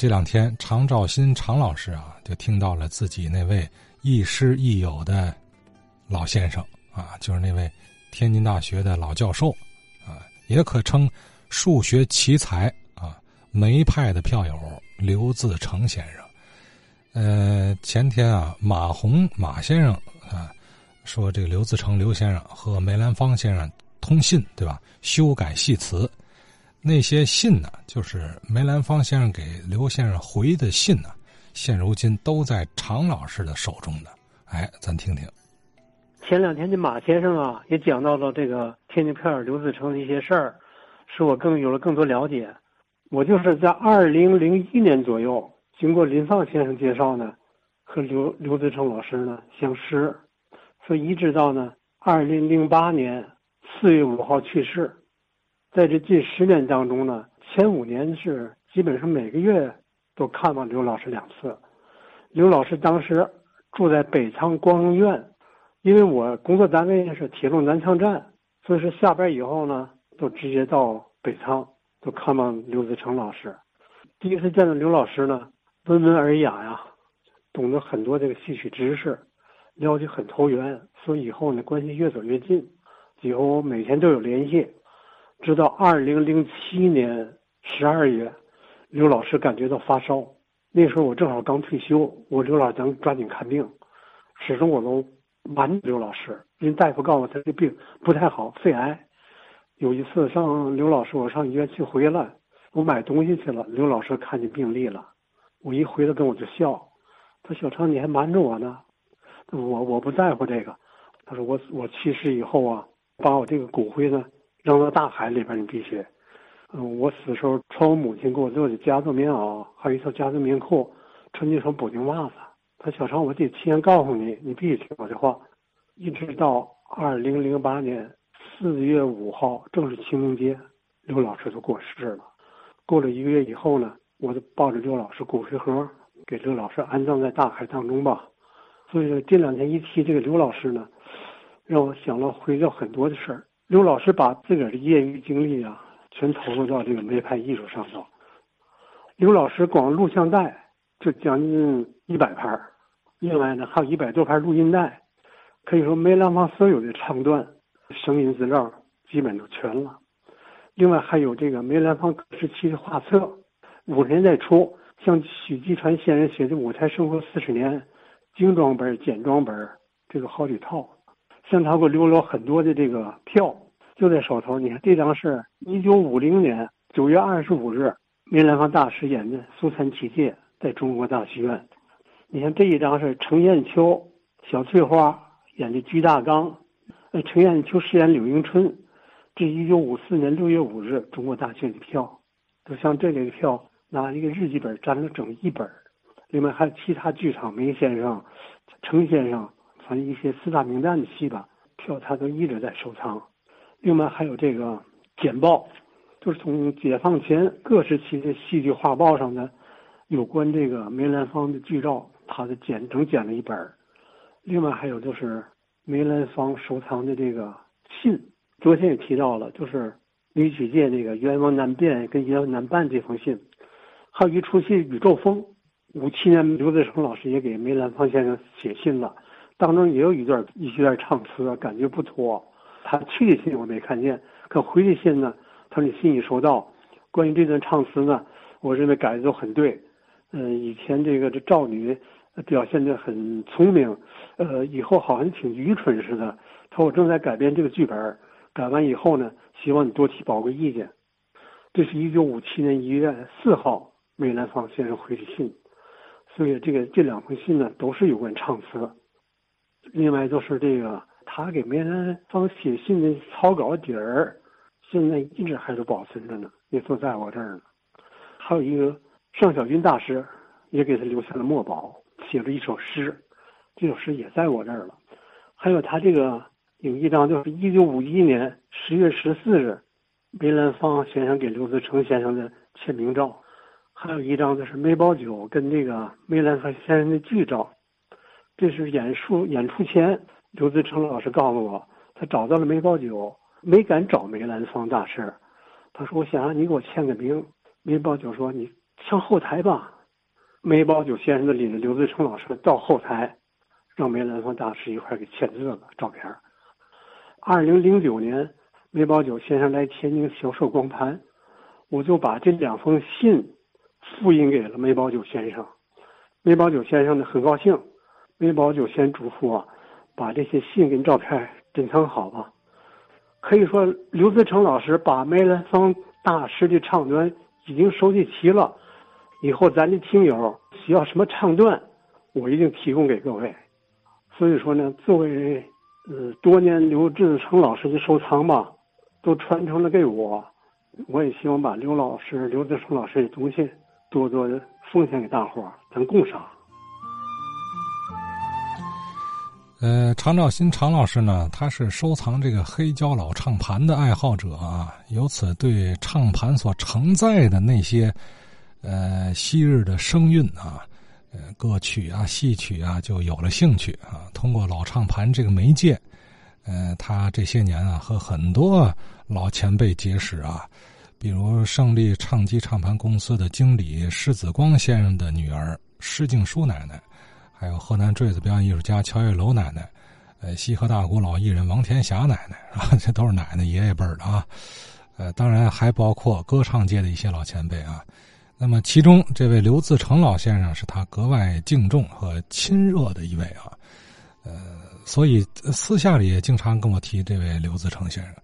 这两天常兆新常老师啊，就听到了自己那位亦师亦友的老先生啊，就是那位天津大学的老教授啊，也可称数学奇才啊，梅派的票友刘自成先生。呃，前天啊，马红马先生啊说，这个刘自成刘先生和梅兰芳先生通信，对吧？修改戏词。那些信呢，就是梅兰芳先生给刘先生回的信呢，现如今都在常老师的手中呢。哎，咱听听。前两天的马先生啊，也讲到了这个天津片刘自成的一些事儿，使我更有了更多了解。我就是在二零零一年左右，经过林放先生介绍呢，和刘刘自成老师呢相识，所以一直到呢二零零八年四月五号去世。在这近十年当中呢，前五年是基本上每个月都看望刘老师两次。刘老师当时住在北仓光荣院，因为我工作单位是铁路南昌站，所以说下班以后呢，都直接到北仓都看望刘子成老师。第一次见到刘老师呢，温文尔雅呀，懂得很多这个戏曲知识，了解很投缘，所以以后呢关系越走越近，几乎每天都有联系。直到二零零七年十二月，刘老师感觉到发烧，那时候我正好刚退休，我刘老师咱抓紧看病，始终我都瞒刘老师，因为大夫告诉他这病不太好，肺癌。有一次上刘老师，我上医院去回来，我买东西去了，刘老师看见病历了，我一回来跟我就笑，他小昌你还瞒着我呢，我我不在乎这个，他说我我去世以后啊，把我这个骨灰呢。扔到大海里边，你必须。嗯，我死的时候穿我母亲给我做的家族棉袄，还有一套家族棉裤，穿一双补丁袜子。他小常，我得提前告诉你，你必须听我的话。一直到二零零八年四月五号，正是清明节，刘老师就过世了。过了一个月以后呢，我就抱着刘老师骨灰盒，给刘老师安葬在大海当中吧。所以说这两天一提这个刘老师呢，让我想了回到很多的事儿。刘老师把自个儿的业余精力啊，全投入到这个梅派艺术上头。刘老师光录像带就将近一百盘另外呢还有一百多盘录音带，可以说梅兰芳所有的唱段、声音资料基本都全了。另外还有这个梅兰芳时期的画册，五十年代初像许继传先生写的《舞台生活四十年》，精装本、简装本，这个好几套。像他给我留了很多的这个票，就在手头。你看这张是一九五零年九月二十五日梅兰芳大师演的《苏三起解》在中国大戏院。你看这一张是程砚秋、小翠花演的《鞠大刚》，呃，程砚秋饰演柳迎春。这一九五四年六月五日中国大戏院的票，就像这类的票拿一个日记本粘了整一本。另外还有其他剧场梅先生、程先生。一些四大名旦的戏吧，票他都一直在收藏。另外还有这个简报，就是从解放前各时期的戏剧画报上的有关这个梅兰芳的剧照，他的剪整剪了一本。另外还有就是梅兰芳收藏的这个信，昨天也提到了，就是女曲界那个冤枉难辨跟冤枉难办这封信，还有一出戏《宇宙风》，五七年刘德成老师也给梅兰芳先生写信了。当中也有一段一段唱词，感觉不错。他去的信我没看见，可回的信呢？他说你信已收到。关于这段唱词呢，我认为改的都很对。嗯，以前这个这赵女表现的很聪明，呃，以后好像挺愚蠢似的。他说我正在改编这个剧本，改完以后呢，希望你多提宝贵意见。这是一九五七年一月四号梅兰芳先生回的信，所以这个这两封信呢，都是有关唱词。的另外就是这个，他给梅兰芳写信的草稿底儿，现在一直还是保存着呢，也都在我这儿呢。还有一个尚小军大师也给他留下了墨宝，写了一首诗，这首诗也在我这儿了。还有他这个有一张，就是一九五一年十月十四日，梅兰芳先生给刘自成先生的签名照，还有一张就是梅葆玖跟这个梅兰芳先生的剧照。这是演出演出前，刘自成老师告诉我，他找到了梅葆玖，没敢找梅兰芳大师。他说：“我想让你给我签个名。”梅葆玖说：“你上后台吧。梅葆玖先生的领着刘自成老师到后台，让梅兰芳大师一块给签字了照片。二零零九年，梅葆玖先生来天津销售光盘，我就把这两封信复印给了梅葆玖先生。梅葆玖先生呢很高兴，梅葆玖先嘱咐我，把这些信跟照片珍藏好吧。可以说，刘自成老师把梅兰芳大师的唱段已经收集齐了。以后咱的听友需要什么唱段，我一定提供给各位。所以说呢，作为呃多年刘志成老师的收藏吧，都传承了给我，我也希望把刘老师、刘志成老师的东西多多的奉献给大伙儿，咱共赏。呃，常兆新常老师呢，他是收藏这个黑胶老唱盘的爱好者啊，由此对唱盘所承载的那些。呃，昔日的声韵啊，呃，歌曲啊，戏曲啊，就有了兴趣啊。通过老唱盘这个媒介，呃，他这些年啊，和很多老前辈结识啊，比如胜利唱机唱盘公司的经理施子光先生的女儿施静淑奶奶，还有河南坠子表演艺术家乔月楼奶奶，呃，西河大鼓老艺人王天霞奶奶啊，这都是奶奶爷爷辈的啊。呃，当然还包括歌唱界的一些老前辈啊。那么，其中这位刘自成老先生是他格外敬重和亲热的一位啊，呃，所以私下里也经常跟我提这位刘自成先生。